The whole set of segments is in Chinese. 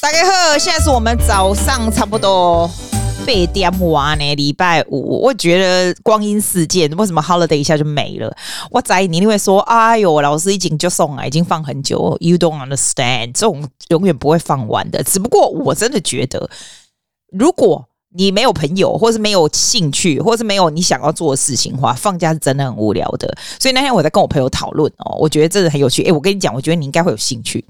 大家好，现在是我们早上差不多八点完呢，礼拜五。我觉得光阴似箭，为什么 holiday 一下就没了？我在你一定会说，哎呦，老师已经就送了，已经放很久。You don't understand，这种永远不会放完的。只不过我真的觉得，如果你没有朋友，或是没有兴趣，或是没有你想要做的事情的话，放假是真的很无聊的。所以那天我在跟我朋友讨论哦，我觉得真的很有趣。诶，我跟你讲，我觉得你应该会有兴趣。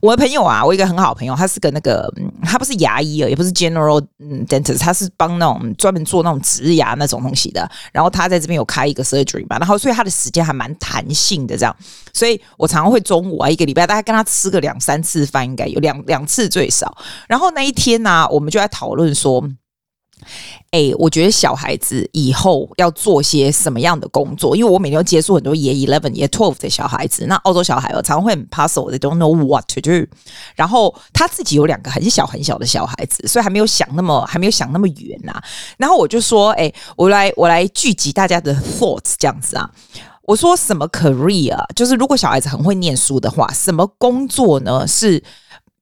我的朋友啊，我一个很好的朋友，他是个那个，他不是牙医啊，也不是 general dentist，他是帮那种专门做那种植牙那种东西的。然后他在这边有开一个 surgery 嘛，然后所以他的时间还蛮弹性的，这样。所以我常常会中午啊，一个礼拜大概跟他吃个两三次饭，应该有两两次最少。然后那一天呢、我们就在讨论说。哎、我觉得小孩子以后要做些什么样的工作？因为我每天要接触很多 year eleven、year twelve 的小孩子，那澳洲小孩哦，常常会很 puzzle，they don't know what to do。然后他自己有两个很小很小的小孩子，所以还没有想那么还没有想那么远呐、然后我就说，哎、我来我来聚集大家的 thoughts 这样子啊。我说什么 career？就是如果小孩子很会念书的话，什么工作呢？是。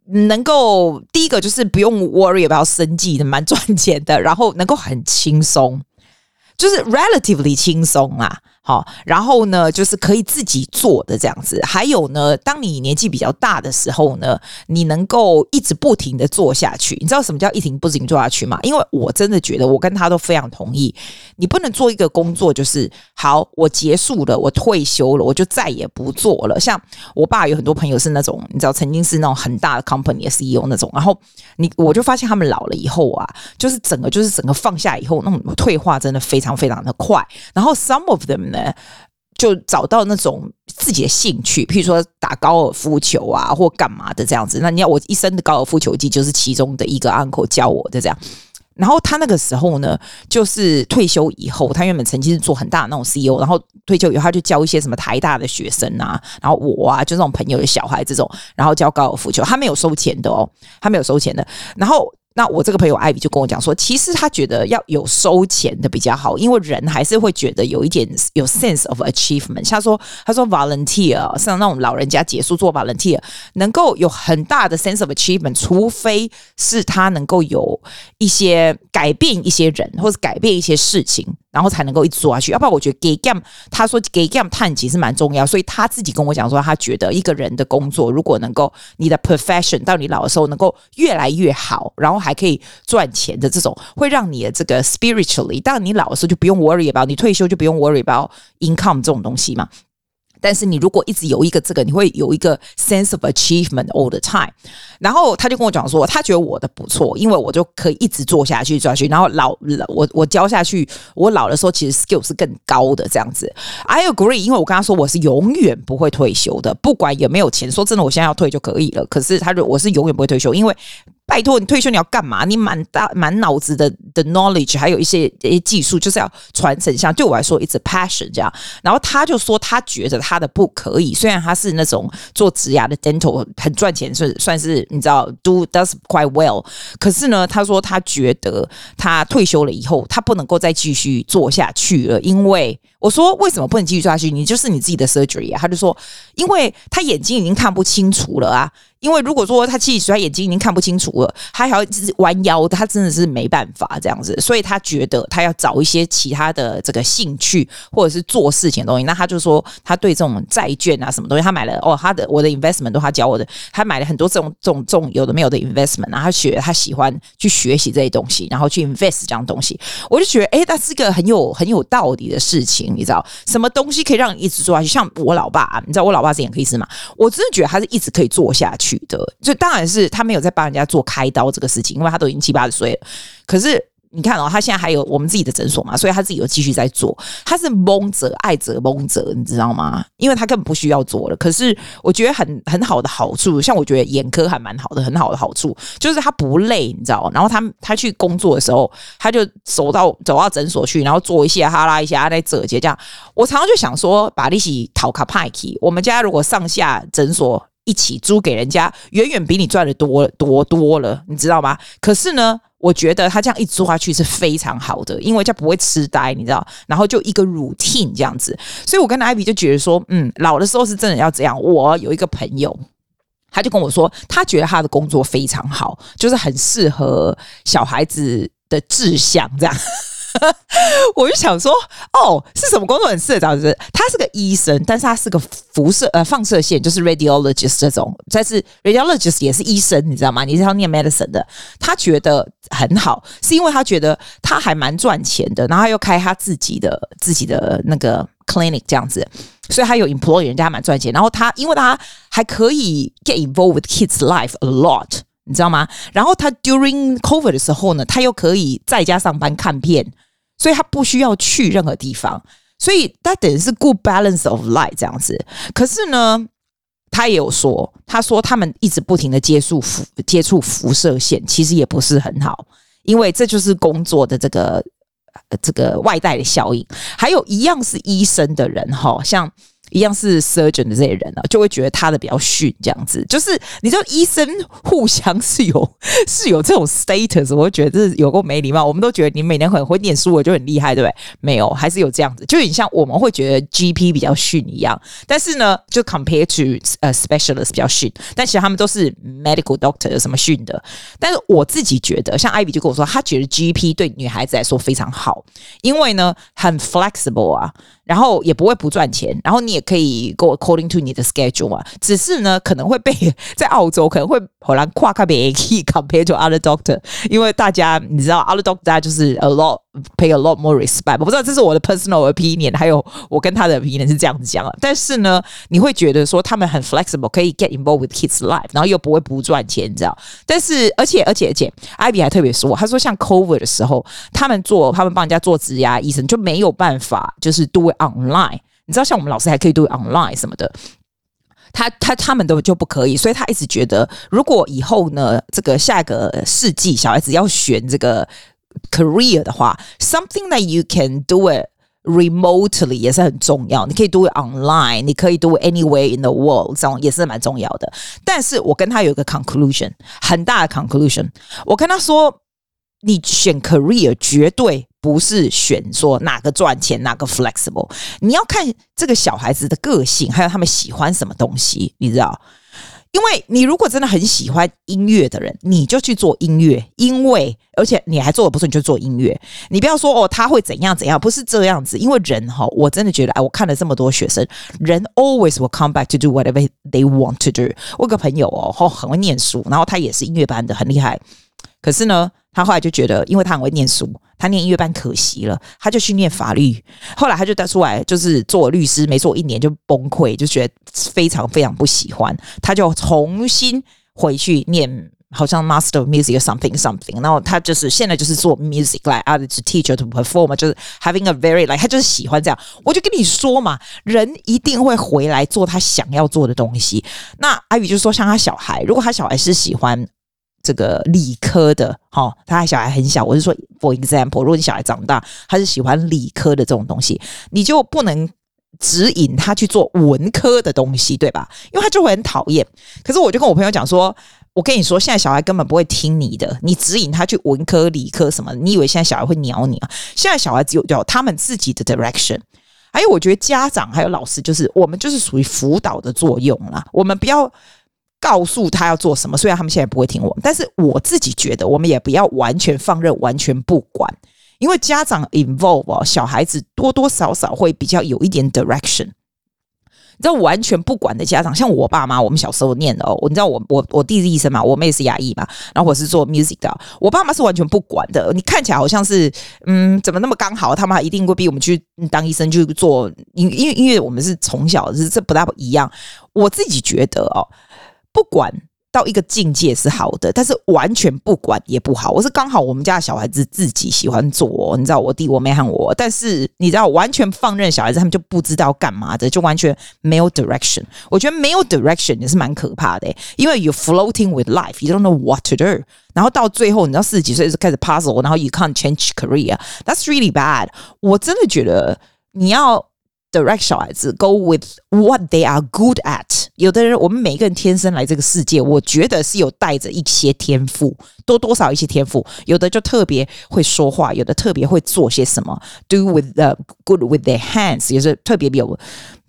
能够第一个就是不用 worry about 生计的，蛮赚钱的，然后能够很轻松，就是 relatively 轻松啊。好，然后呢，就是可以自己做的这样子。还有呢，当你年纪比较大的时候呢，你能够一直不停的做下去。你知道什么叫一停不停做下去吗？因为我真的觉得，我跟他都非常同意，你不能做一个工作，就是好，我结束了，我退休了，我就再也不做了。像我爸有很多朋友是那种，你知道，曾经是那种很大的 company 的 CEO 那种。然后你，我就发现他们老了以后啊，就是整个就是整个放下以后，那种退化真的非常非常的快。然后 some of them。就找到那种自己的兴趣，譬如说打高尔夫球啊，或干嘛的这样子。那你要我一生的高尔夫球技，就是其中的一个 uncle 教我的这样。然后他那个时候呢，就是退休以后，他原本曾经是做很大的那种 CEO，然后退休以后他就教一些什么台大的学生啊，然后我啊，就这种朋友的小孩这种，然后教高尔夫球，他没有收钱的哦，他没有收钱的。然后。那我这个朋友艾比就跟我讲说，其实他觉得要有收钱的比较好，因为人还是会觉得有一点有 sense of achievement。他说，他说 volunteer 像那种老人家结束做 volunteer，能够有很大的 sense of achievement，除非是他能够有一些改变一些人或者改变一些事情。然后才能够一直做下去，要不然我觉得给 game，他说给 gam 探其实蛮重要，所以他自己跟我讲说，他觉得一个人的工作如果能够你的 profession 到你老的时候能够越来越好，然后还可以赚钱的这种，会让你的这个 spiritually，当你老的时候就不用 worry about，你退休就不用 worry about income 这种东西嘛。但是你如果一直有一个这个，你会有一个 sense of achievement all the time。然后他就跟我讲说，他觉得我的不错，因为我就可以一直做下去，做下去。然后老了，我我教下去，我老的时候其实 skill 是更高的这样子。I agree，因为我跟他说我是永远不会退休的，不管有没有钱。说真的，我现在要退就可以了。可是他说我是永远不会退休，因为。拜托你退休你要干嘛？你满大满脑子的的 knowledge，还有一些一些技术，就是要传承下。对我来说，it's passion 这样。然后他就说，他觉得他的不可以。虽然他是那种做植牙的 dental 很赚钱，是算是你知道 do does quite well。可是呢，他说他觉得他退休了以后，他不能够再继续做下去了。因为我说为什么不能继续做下去？你就是你自己的 surgery 啊。他就说，因为他眼睛已经看不清楚了啊。因为如果说他其实他眼睛已经看不清楚了，他还要弯腰，他真的是没办法这样子，所以他觉得他要找一些其他的这个兴趣或者是做事情的东西。那他就说他对这种债券啊什么东西，他买了哦，他的我的 investment 都他教我的，他买了很多这种这种这种有的没有的 investment，然后他学他喜欢去学习这些东西，然后去 invest 这样东西，我就觉得哎，那是个很有很有道理的事情，你知道什么东西可以让你一直做下去？像我老爸，你知道我老爸是眼科医师嘛，我真的觉得他是一直可以做下去的，就当然是他没有在帮人家做开刀这个事情，因为他都已经七八十岁了。可是你看哦，他现在还有我们自己的诊所嘛，所以他自己有继续在做。他是蒙着爱着蒙着，你知道吗？因为他根本不需要做了。可是我觉得很很好的好处，像我觉得眼科还蛮好的，很好的好处就是他不累，你知道。然后他他去工作的时候，他就走到走到诊所去，然后做一些哈拉一下，在折节这样。我常常就想说，把利息讨卡派去。我们家如果上下诊所。一起租给人家，远远比你赚的多多多了，你知道吗？可是呢，我觉得他这样一直做下去是非常好的，因为这不会痴呆，你知道？然后就一个 routine 这样子，所以我跟艾比就觉得说，嗯，老的时候是真的要这样。我有一个朋友。他就跟我说，他觉得他的工作非常好，就是很适合小孩子的志向这样。我就想说，哦，是什么工作很适合找？就是他是个医生，但是他是个辐射呃放射线，就是 radiologist 这种。但是 radiologist 也是医生，你知道吗？你是要念 medicine 的。他觉得很好，是因为他觉得他还蛮赚钱的，然后他又开他自己的自己的那个 clinic 这样子，所以他有 employee，人家蛮赚钱。然后他因为他还可以 get involved with kids' life a lot，你知道吗？然后他 during COVID 的时候呢，他又可以在家上班看片。所以他不需要去任何地方，所以他等于是 good balance of life 这样子。可是呢，他也有说，他说他们一直不停的接触辐接触辐射线，其实也不是很好，因为这就是工作的这个这个外带的效应。还有一样是医生的人哈，像。一样是 surgeon 的这些人呢、啊，就会觉得他的比较逊，这样子。就是你知道，医生互相是有 是有这种 status，我会觉得这是有够没礼貌。我们都觉得你每年很会念书，我就很厉害，对不对？没有，还是有这样子。就很像我们会觉得 GP 比较逊一样。但是呢，就 compare to 呃 specialist 比较逊，但其实他们都是 medical doctor，有什么逊的？但是我自己觉得，像 Ivy 就跟我说，他觉得 GP 对女孩子来说非常好，因为呢很 flexible 啊。然后也不会不赚钱，然后你也可以 go according to 你的 schedule 嘛。只是呢，可能会被在澳洲可能会好难跨开别 key compare to other doctor，因为大家你知道 other doctor 大家就是 a lot pay a lot more respect。我不知道这是我的 personal opinion，还有我跟他的 opinion 是这样子讲的。但是呢，你会觉得说他们很 flexible，可以 get involved with kids life，然后又不会不赚钱，你知道？但是而且而且而且，Ivy 还特别说，他说像 COVID 的时候，他们做他们帮人家做职涯医生就没有办法，就是 do it。online，你知道像我们老师还可以读 online 什么的，他他他们都就不可以，所以他一直觉得，如果以后呢，这个下一个世纪小孩子要选这个 career 的话，something that you can do it remotely 也是很重要。你可以 do it online，你可以 do it anywhere in the world，这种也是蛮重要的。但是我跟他有一个 conclusion，很大的 conclusion，我跟他说，你选 career 绝对。不是选说哪个赚钱哪个 flexible，你要看这个小孩子的个性，还有他们喜欢什么东西，你知道？因为你如果真的很喜欢音乐的人，你就去做音乐，因为而且你还做的不错，你就做音乐。你不要说哦，他会怎样怎样，不是这样子。因为人哈，我真的觉得，哎，我看了这么多学生，人 always will come back to do whatever they want to do。我有个朋友哦，很会念书，然后他也是音乐班的，很厉害。可是呢，他后来就觉得，因为他很会念书，他念音乐班可惜了，他就去念法律。后来他就带出来，就是做律师，没做一年就崩溃，就觉得非常非常不喜欢。他就重新回去念，好像 Master of Music or something something。然后他就是现在就是做 music like other teacher to perform，就是 having a very like 他就是喜欢这样。我就跟你说嘛，人一定会回来做他想要做的东西。那阿宇就说，像他小孩，如果他小孩是喜欢。这个理科的，哈，他小孩很小，我是说，for example，如果你小孩长大，他是喜欢理科的这种东西，你就不能指引他去做文科的东西，对吧？因为他就会很讨厌。可是我就跟我朋友讲说，我跟你说，现在小孩根本不会听你的，你指引他去文科、理科什么，你以为现在小孩会鸟你啊？现在小孩只有叫他们自己的 direction。还有，我觉得家长还有老师，就是我们就是属于辅导的作用啦，我们不要。告诉他要做什么，虽然他们现在不会听我，但是我自己觉得，我们也不要完全放任、完全不管，因为家长 involve 哦，小孩子多多少少会比较有一点 direction。你知道，完全不管的家长，像我爸妈，我们小时候念的哦，你知道我，我我弟是医生嘛，我妹是牙医嘛，然后我是做 music 的，我爸妈是完全不管的。你看起来好像是，嗯，怎么那么刚好？他们一定会逼我们去当医生去做，因因为因为我们是从小是这不大一样。我自己觉得哦。不管到一个境界是好的，但是完全不管也不好。我是刚好我们家小孩子自己喜欢做，你知道我弟我妹和我，但是你知道完全放任小孩子，他们就不知道干嘛的，就完全没有 direction。我觉得没有 direction 也是蛮可怕的，因为 you floating with life，you don't know what to do。然后到最后，你知道四十几岁就开始 puzzle，然后 you can't change career，that's really bad。我真的觉得你要。Direct 小孩子 go with what they are good at。有的人，我们每一个人天生来这个世界，我觉得是有带着一些天赋，多多少一些天赋。有的就特别会说话，有的特别会做些什么，do with the good with their hands，也是特别有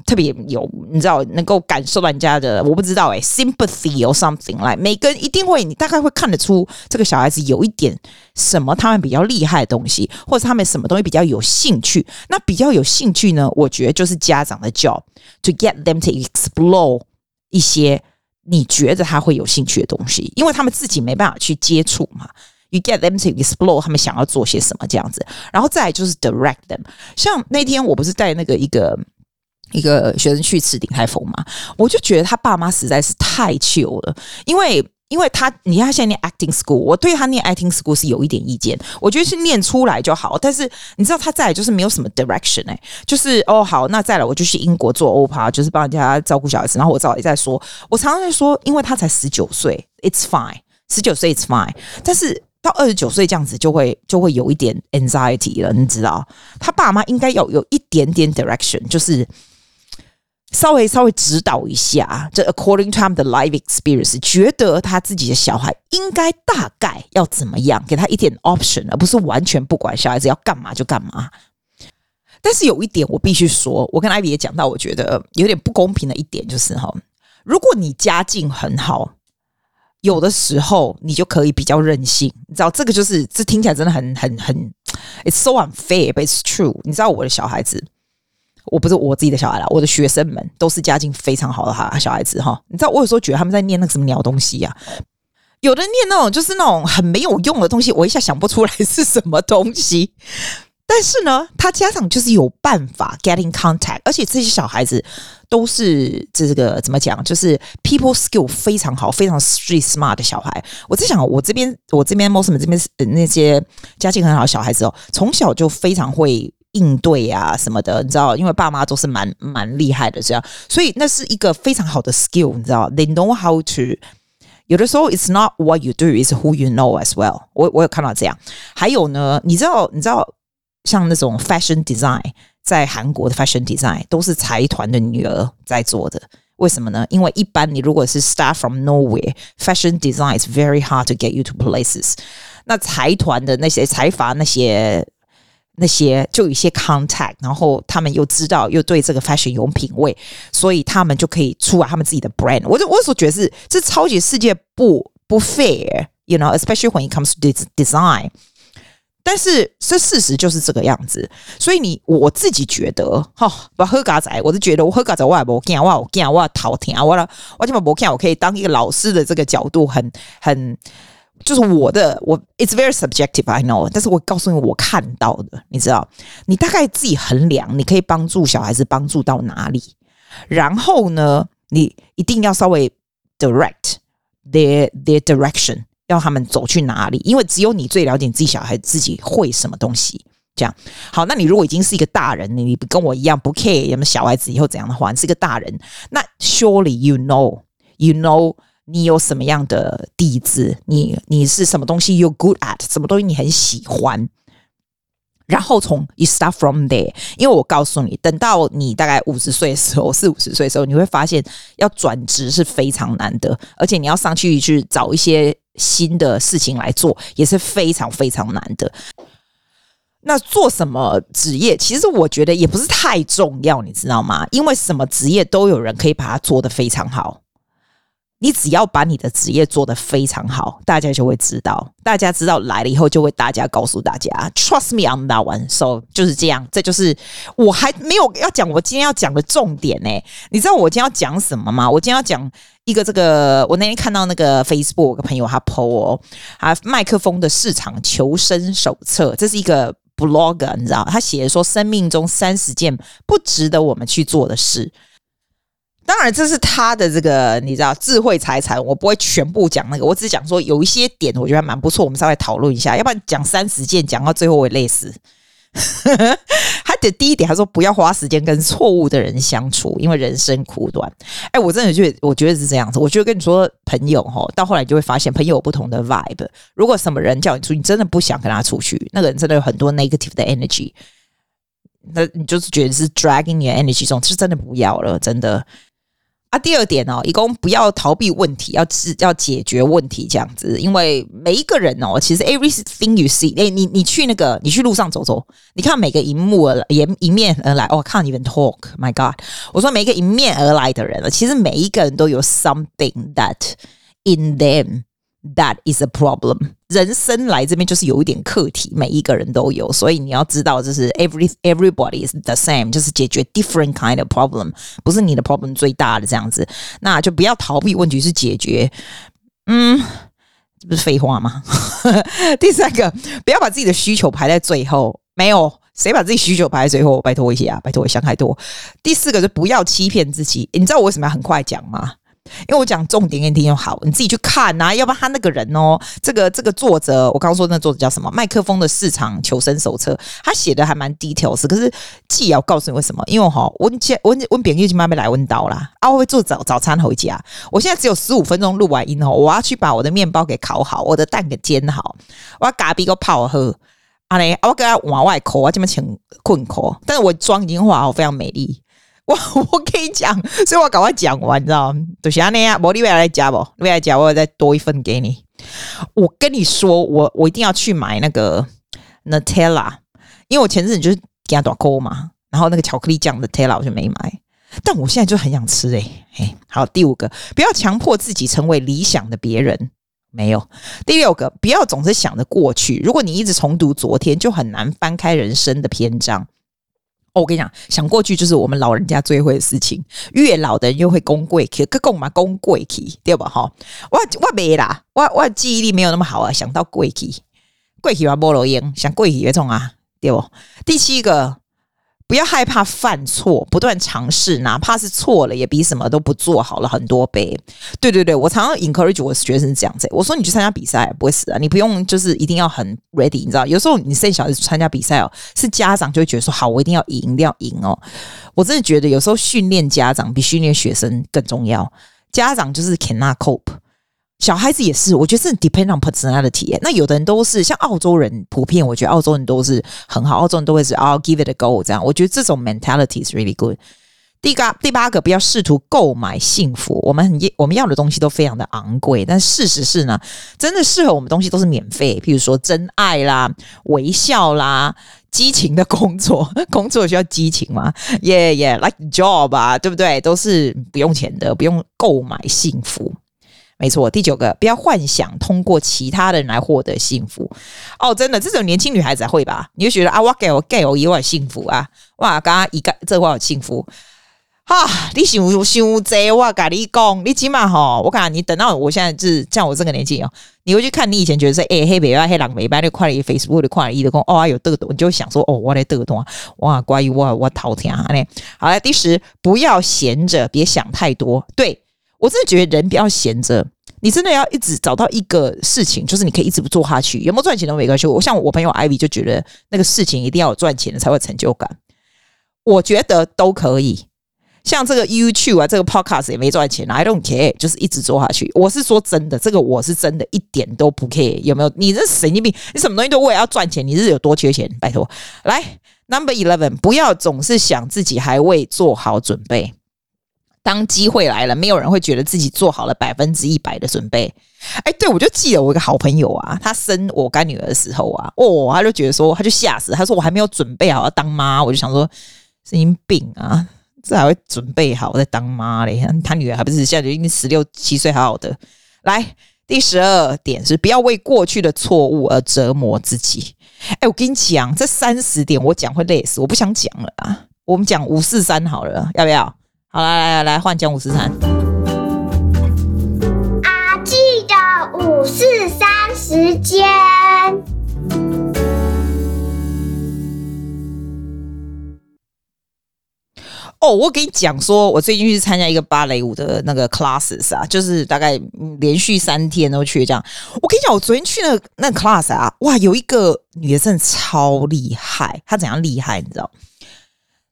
特别有，你知道能够感受到人家的，我不知道哎、，sympathy or something 来，每个人一定会，你大概会看得出这个小孩子有一点什么他们比较厉害的东西，或者他们什么东西比较有兴趣。那比较有兴趣呢，我觉得就是家长的 job to get them to explore 一些你觉得他会有兴趣的东西，因为他们自己没办法去接触嘛。You get them to explore 他们想要做些什么这样子，然后再来就是 direct them。像那天我不是带那个一个一个学生去吃鼎泰丰嘛，我就觉得他爸妈实在是太糗了，因为因为他你看他现在念 acting school，我对他念 acting school 是有一点意见，我觉得是念出来就好，但是你知道他再来就是没有什么 direction 哎、就是哦好，那再来我就去英国做 OPA，就是帮人家照顾小孩子，然后我早也在说，我常常在说，因为他才十九岁，it's fine，十九岁 it's fine，但是。到二十九岁这样子就会就会有一点 anxiety 了，你知道？他爸妈应该要有一点点 direction，就是稍微稍微指导一下。这 according to 他们的 life experience，觉得他自己的小孩应该大概要怎么样，给他一点 option，而不是完全不管小孩子要干嘛就干嘛。但是有一点我必须说，我跟 Ivy 也讲到，我觉得有点不公平的一点就是哈，如果你家境很好。有的时候你就可以比较任性，你知道这个就是这听起来真的很很很，it's so unfair，but it's true。你知道我的小孩子，我不是我自己的小孩啦，我的学生们都是家境非常好的哈小孩子哈。你知道我有时候觉得他们在念那个什么鸟东西呀、有的念那种就是那种很没有用的东西，我一下想不出来是什么东西。但是呢，他家长就是有办法 getting contact，而且这些小孩子都是这个怎么讲，就是 people skill 非常好，非常 street smart 的小孩。我在想，我这边我这边 Mosman 这边那些家境很好的小孩子哦，从小就非常会应对啊什么的，你知道，因为爸妈都是蛮蛮厉害的这样，所以那是一个非常好的 skill，你知道，they know how to。有的时候，it's not what you do, it's who you know as well 我。我有看到这样，还有呢，你知道，你知道。像那种 fashion design，在韩国的 fashion design 都是财团的女儿在做的。为什么呢？因为一般你如果是 start from nowhere，fashion design is very hard to get you to places。那财团的那些财阀那些那些就有一些 contact，然后他们又知道又对这个 fashion 有品味，所以他们就可以出来他们自己的 brand。我就我所觉得是这超级世界不不 fair，you know，especially when it comes to design。但是这事实就是这个样子，所以你我自己觉得哈，不喝咖仔，我就觉得我喝咖仔我也不惊，我我惊我头疼，我了我基本不惊，我可以当一个老师的这个角度很很，就是我的我，it's very subjective I know，但是我告诉你我看到的，你知道，你大概自己衡量，你可以帮助小孩子帮助到哪里，然后呢，你一定要稍微 direct their their direction。要他们走去哪里？因为只有你最了解你自己小孩自己会什么东西。这样好，那你如果已经是一个大人，你跟我一样不 care 有没有小孩子以后怎样的话，你是一个大人，那 surely you know you know 你有什么样的底子，你你是什么东西 you good at，什么东西你很喜欢。然后从 you start from there，因为我告诉你，等到你大概五十岁的时候，四五十岁的时候，你会发现要转职是非常难的，而且你要上去去找一些新的事情来做，也是非常非常难的。那做什么职业，其实我觉得也不是太重要，你知道吗？因为什么职业都有人可以把它做得非常好。你只要把你的职业做得非常好，大家就会知道。大家知道来了以后，就会大家告诉大家，Trust me on that one。So 就是这样，这就是我还没有要讲我今天要讲的重点呢。你知道我今天要讲什么吗？我今天要讲一个这个，我那天看到那个 Facebook 个朋友他 po 哦，啊，麦克风的市场求生手册，这是一个 blogger，你知道，他写的说生命中三十件不值得我们去做的事。当然，这是他的这个你知道智慧财产，我不会全部讲那个，我只讲说有一些点，我觉得还蛮不错，我们稍微讨论一下。要不然讲三十件，讲到最后我会累死。他的第一点，他说不要花时间跟错误的人相处，因为人生苦短。哎，我真的觉得，我觉得是这样子。我觉得跟你说，朋友哈，到后来你就会发现，朋友有不同的 vibe。如果什么人叫你出去，你真的不想跟他出去，那个人真的有很多 negative 的 energy，那你就是觉得是 dragging your energy 这种，是真的不要了，真的。啊，第二点哦，一共不要逃避问题，要是要解决问题这样子。因为每一个人哦，其实 everything you see，哎，你你去那个，你去路上走走，你看每个迎幕而迎迎面而来，哦，看你们 talk，my God，我说每一个迎面而来的人，其实每一个人都有 something that in them。That is a problem。人生来这边就是有一点课题，每一个人都有，所以你要知道，就是 every everybody is the same，就是解决 different kind of problem，不是你的 problem 最大的这样子，那就不要逃避问题，是解决。嗯，这不是废话吗？第三个，不要把自己的需求排在最后，没有谁把自己需求排在最后，拜托一下，拜托我想太多。第四个，就不要欺骗自己。你知道我为什么要很快讲吗？因为我讲重点给你听就好，你自己去看呐、要不然他那个人哦，这个这个作者，我刚刚说那个作者叫什么？麦克风的市场求生手册，他写的还蛮 details。可是既要告诉你为什么？因为哈，我今我我别已经慢慢来温刀啦。啊，我会做早早餐回家。我现在只有十五分钟录完音哦，我要去把我的面包给烤好，我的蛋给煎好，我要咖啡给我泡喝。啊嘞，我给他往外抠，我这么请困抠。但是我妆已经化好，非常美丽。我我跟你讲，所以我赶快讲完，你知道吗？就是安尼啊，我你未来加不？未来加我再多一份给你。我跟你说，我我一定要去买那个 Nutella，因为我前阵子就是给他打勾嘛，然后那个巧克力酱 Nutella 我就没买，但我现在就很想吃诶、欸。嘿，好，第五个，不要强迫自己成为理想的别人，没有。第六个，不要总是想着过去，如果你一直重读昨天，就很难翻开人生的篇章。我跟你讲，想过去就是我们老人家最会的事情。越老的人越会讲过去，可讲嘛讲过去，对吧？哈，我我没啦，我我记忆力没有那么好啊。想到过去，过去我无路用，想过去别冲啊，对不？第七个。不要害怕犯错，不断尝试，哪怕是错了，也比什么都不做好了很多倍。对对对，我常常 encourage 我学生这样子。我说你去参加比赛不会死啊，你不用就是一定要很 ready，你知道？有时候你生小孩子参加比赛哦，是家长就会觉得说好，我一定要赢，一定要赢哦。我真的觉得有时候训练家长比训练学生更重要。家长就是 cannot cope。小孩子也是，我觉得是 depend on personality。那有的人都是像澳洲人，普遍我觉得澳洲人都是很好，澳洲人都会是 I'll give it a go 这样。我觉得这种 mentality is really good。第八第八个，不要试图购买幸福。我们很我们要的东西都非常的昂贵，但事实是呢，真的适合我们东西都是免费。譬如说真爱啦、微笑啦、激情的工作，工作需要激情嘛？Yeah yeah，like job 啊，对不对？都是不用钱的，不用购买幸福。没错，第九个，不要幻想通过其他的人来获得幸福。哦，真的，这种年轻女孩子会吧？你就觉得啊，我给我给我以外幸福啊，哇，刚刚一个这话有幸福啊！你想想这，我跟你讲，你起码哈，我看你等到我现在是像我这个年纪哦，你会去看你以前觉得说，哎，黑白啊，黑狼美白，你快了 Facebook 的快了一的讲，哦，有得多，你就想说，哦，我来得多，哇，关于我我头疼啊，好了，第十，不要闲着，别想太多，对。我真的觉得人不要闲着，你真的要一直找到一个事情，就是你可以一直不做下去，有没有赚钱都没关系。我像我朋友 Ivy 就觉得那个事情一定要有赚钱的才会成就感。我觉得都可以，像这个 YouTube 啊，这个 Podcast 也没赚钱，I don't care，就是一直做下去。我是说真的，这个我是真的一点都不 care，有没有？你这神经病，你什么东西都为了要赚钱，你是有多缺钱？拜托，来 Number Eleven，不要总是想自己还未做好准备。当机会来了，没有人会觉得自己做好了百分之一百的准备。哎，对，我就记得我一个好朋友啊，他生我干女儿的时候啊，哦，他就觉得说，他就吓死，他说我还没有准备好要当妈，我就想说神经病啊，这还会准备好再当妈嘞？他女儿还不是现在就已经十六七岁，好好的。来，第十二点是不要为过去的错误而折磨自己。哎，我跟你讲，这三十点我讲会累死，我不想讲了啊。我们讲五四三好了，要不要？好，来来来来，换讲五四三。阿记的五四三时间。哦，我跟你讲说，我最近去参加一个芭蕾舞的那个 classes 啊，就是大概连续三天都去这样。我跟你讲，我昨天去那个那个 class 啊，哇，有一个女的真的超厉害，她怎样厉害，你知道？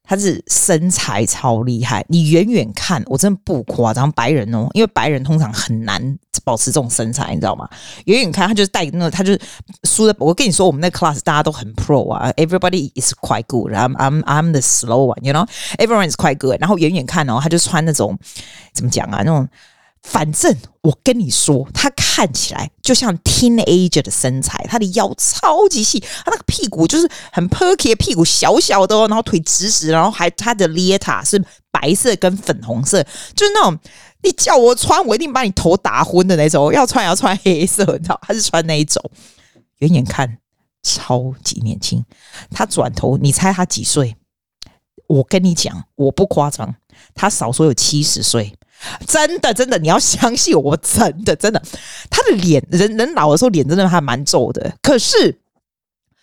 他是身材超厉害，你远远看，我真的不夸张，白人哦，因为白人通常很难保持这种身材，你知道吗？远远看他就是带那，他就是输的。我跟你说，我们那 class 大家都很 pro 啊，everybody is quite good。I'm I'm I'm the slow one，you know，everyone is quite good。然后远远看哦，他就穿那种怎么讲啊，那种。反正我跟你说，他看起来就像 teenager 的身材，他的腰超级细，他那个屁股就是很 perky 的屁股，小小的哦，然后腿直直，然后还他的 leotard 是白色跟粉红色，就是那种你叫我穿，我一定把你头打昏的那种。要穿要穿黑色，你知道，他是穿那一种，远远看超级年轻。他转头，你猜他几岁？我跟你讲，我不夸张，他少说有七十岁。真的，真的，你要相信我，真的，真的，他的脸，人人老的时候脸真的还蛮皱的，可是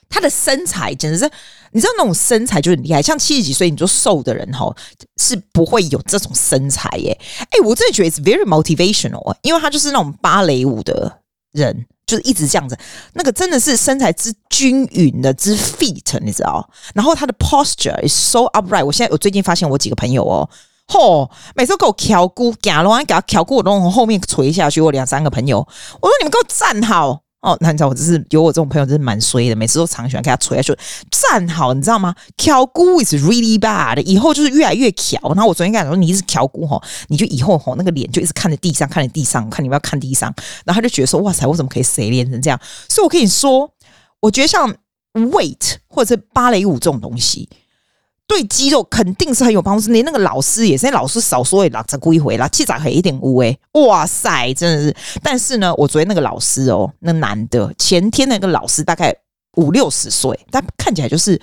他的身材简直是，你知道那种身材就很厉害，像七十几岁你就瘦的人哈，是不会有这种身材耶。哎，我真的觉得 it's very motivational，因为他就是那种芭蕾舞的人，就是一直这样子，那个真的是身材之均匀的之 fit，你知道？然后他的 posture is so upright。我现在我最近发现我几个朋友哦。嚯！每次给我敲鼓，假龙给他敲鼓，我都从后面垂下去。我两三个朋友，我说你们给我站好哦。那你知道我就是有我这种朋友，真是蛮衰的。每次都常喜欢给他垂下去，站好，你知道吗？敲鼓 is really bad，以后就是越来越敲。然后我昨天跟他说，你一直敲鼓吼，你就以后吼那个脸就一直看着地上，看着地上，看你不要看地上。然后他就觉得说，哇塞，我怎么可以谁练成这样？所以我跟你说，我觉得像 weight 或者是芭蕾舞这种东西。对肌肉肯定是很有帮助，连那个老师也是，老师少说也拉着过一回啦，气场还一点污哎，哇塞，真的是！但是呢，我昨天那个老师哦，那男的，前天那个老师大概五六十岁，但看起来就是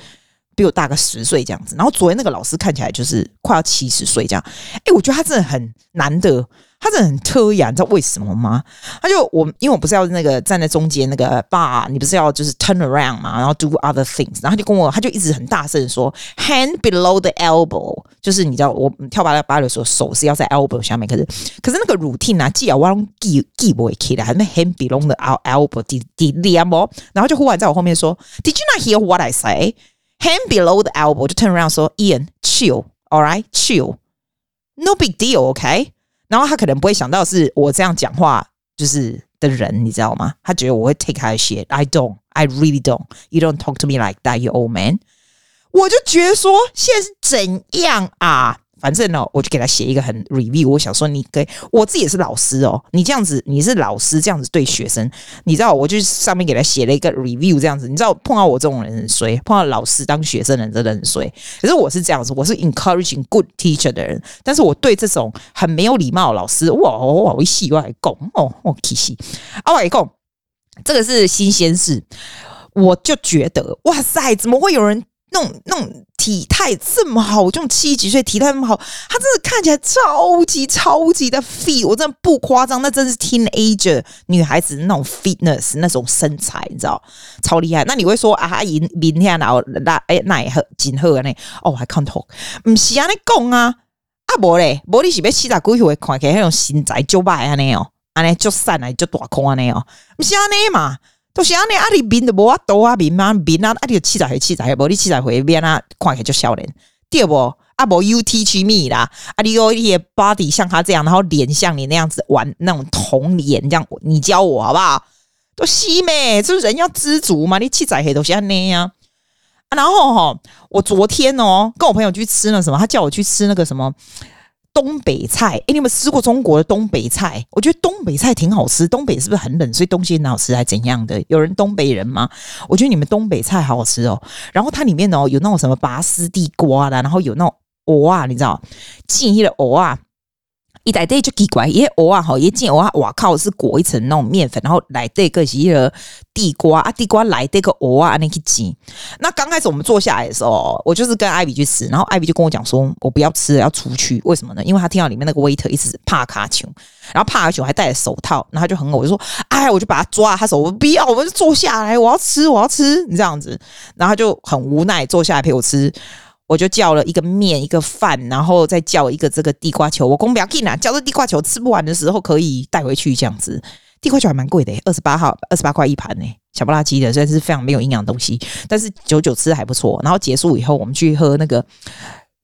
比我大个十岁这样子。然后昨天那个老师看起来就是快要七十岁这样，哎，我觉得他真的很难得。他真的很特别，你知道为什么吗？他就我，因为我不是要那个站在中间那个 bar，你不是要就是 turn around 嘛，然后 do other things，然后他就跟我，他就一直很大声说 hand below the elbow，就是你知道我跳芭蕾芭蕾的时候手是要在 elbow 下面，可是可是那个 routine 啊，既然我要记记不会记的，还那 hand below the elbow 第第两步，然后就忽然在我后面说，Did you not hear what I say? Hand below the elbow，就 turn around 说，Ian chill，all right chill，no big deal，OK？然后他可能不会想到是我这样讲话就是的人，你知道吗？他觉得我会 take 他的 shit。I don't, I really don't. You don't talk to me like that, you old man。我就觉得说现在是怎样啊？ 反正呢，我就给他写一个很 review。我想说，你给我自己也是老师哦，你这样子，你是老师这样子对学生，你知道，我就上面给他写了一个 review，这样子，你知道，碰到我这种人很衰，碰到老师当学生的人真的很衰。可是我是这样子，我是 encouraging good teacher 的人，但是我对这种很没有礼貌老师，哇哇，我一戏我来讲哦，我气死啊！我来讲，这个是新鲜事，我就觉得哇塞，怎么会有人？那种那种体态这么好，这种七十几岁体态那么好，他真的看起来超级超级的 fit，我真的不夸张，那真是 teenager 女孩子那种 fitness 那种身材，你知道，超厉害。那你会说啊，阿姨明天然后那哎那也很紧贺呢？哦，还看头，不是啊，你讲啊，啊无咧，无你是要七十几岁看起来那种身材就歹安尼哦，安尼就散来就大空安尼哦，不是安尼嘛？都是安尼，阿里面的无法度啊，面嘛面啊，阿里七十岁七十岁，无你七十岁面啊，看起来就少年。第二不，阿无 you teach me 啦，阿里有一些 body 像他这样，然后脸像你那样子玩那种童颜这样，你教我好不好？都是咩？就是人要知足嘛，你七十岁都是安尼呀。然后哈，我昨天哦，跟我朋友去吃那什么，他叫我去吃那个什么。东北菜，哎，你有没有吃过中国的东北菜？我觉得东北菜挺好吃。东北是不是很冷，所以东西很好吃，还怎样的？有人东北人吗？我觉得你们东北菜好好吃哦。然后它里面哦有那种什么拔丝地瓜啦，然后有那种藕啊，你知道，记忆的藕啊。一来对就奇怪，因为蚵啊，好一见蚵啊，哇靠，是裹一层那种面粉，然后来这个是一个地瓜啊，地瓜来这个蚵啊，那去挤。那刚开始我们坐下来的时候，我就是跟艾比去吃，然后艾比就跟我讲说，我不要吃，要出去。为什么呢？因为他听到里面那个 waiter 一直怕卡球，然后怕卡球还戴着手套，然后他就很恶，我就说，哎，我就把他抓他手，我不要，我们就坐下来，我要吃，我要吃，你这样子，然后他就很无奈坐下来陪我吃。我就叫了一个面，一个饭，然后再叫一个这个地瓜球。我公不要紧啊，叫这地瓜球吃不完的时候可以带回去这样子。地瓜球还蛮贵的，二十八号二十八块一盘呢，小不拉几的，虽然是非常没有营养的东西，但是久久吃还不错。然后结束以后，我们去喝那个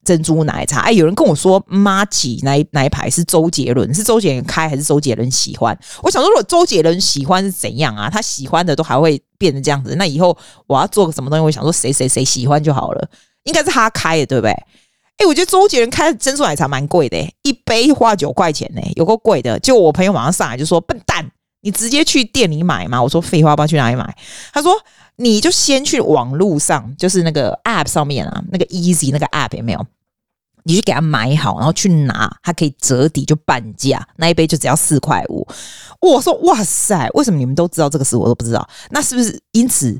珍珠奶茶。哎，有人跟我说，麻吉哪哪一排是周杰伦？是周杰伦开还是周杰伦喜欢？我想说，如果周杰伦喜欢是怎样啊？他喜欢的都还会变成这样子，那以后我要做个什么东西？我想说，谁谁谁喜欢就好了，应该是他开的，对不对？哎，我觉得周杰伦开的珍珠奶茶蛮贵的，一杯花九块钱呢，有够贵的。就我朋友马上上来就说：“笨蛋，你直接去店里买嘛。”我说：“废话，不要去哪里买？”他说。你就先去网络上，就是那个 App 上面啊，那个 Easy 那个 App 有没有？你去给他买好，然后去拿，它可以折抵就半价，那一杯就只要四块五。我说哇塞，为什么你们都知道这个事，我都不知道？那是不是因此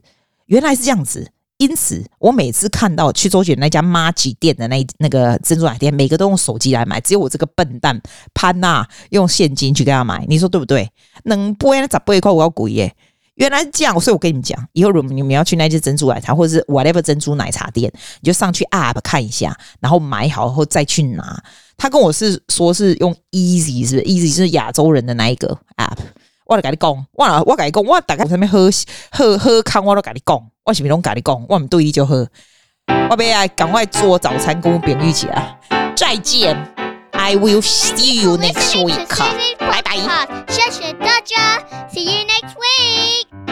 原来是这样子？因此我每次看到去周杰伦那家妈吉店的那那个珍珠奶店，每个都用手机来买，只有我这个笨蛋潘娜用现金去给他买，你说对不对？能杯那十八块我要贵耶？原来这样，所以我跟你们讲，以后你们要去那些珍珠奶茶或者是 whatever 珍珠奶茶店，你就上去 app 看一下，然后买好后再去拿。他跟我是说是用 easy 是不是？easy 是亚洲人的那一个 app。我来跟你讲，我我跟你讲，我大概上面喝喝喝康，我都跟你讲，我是不是都跟你讲，我们对就好。我要来赶快做早餐，跟我饼一起啊。再见，I will see you next week。拜拜。谢谢大家，See you next week。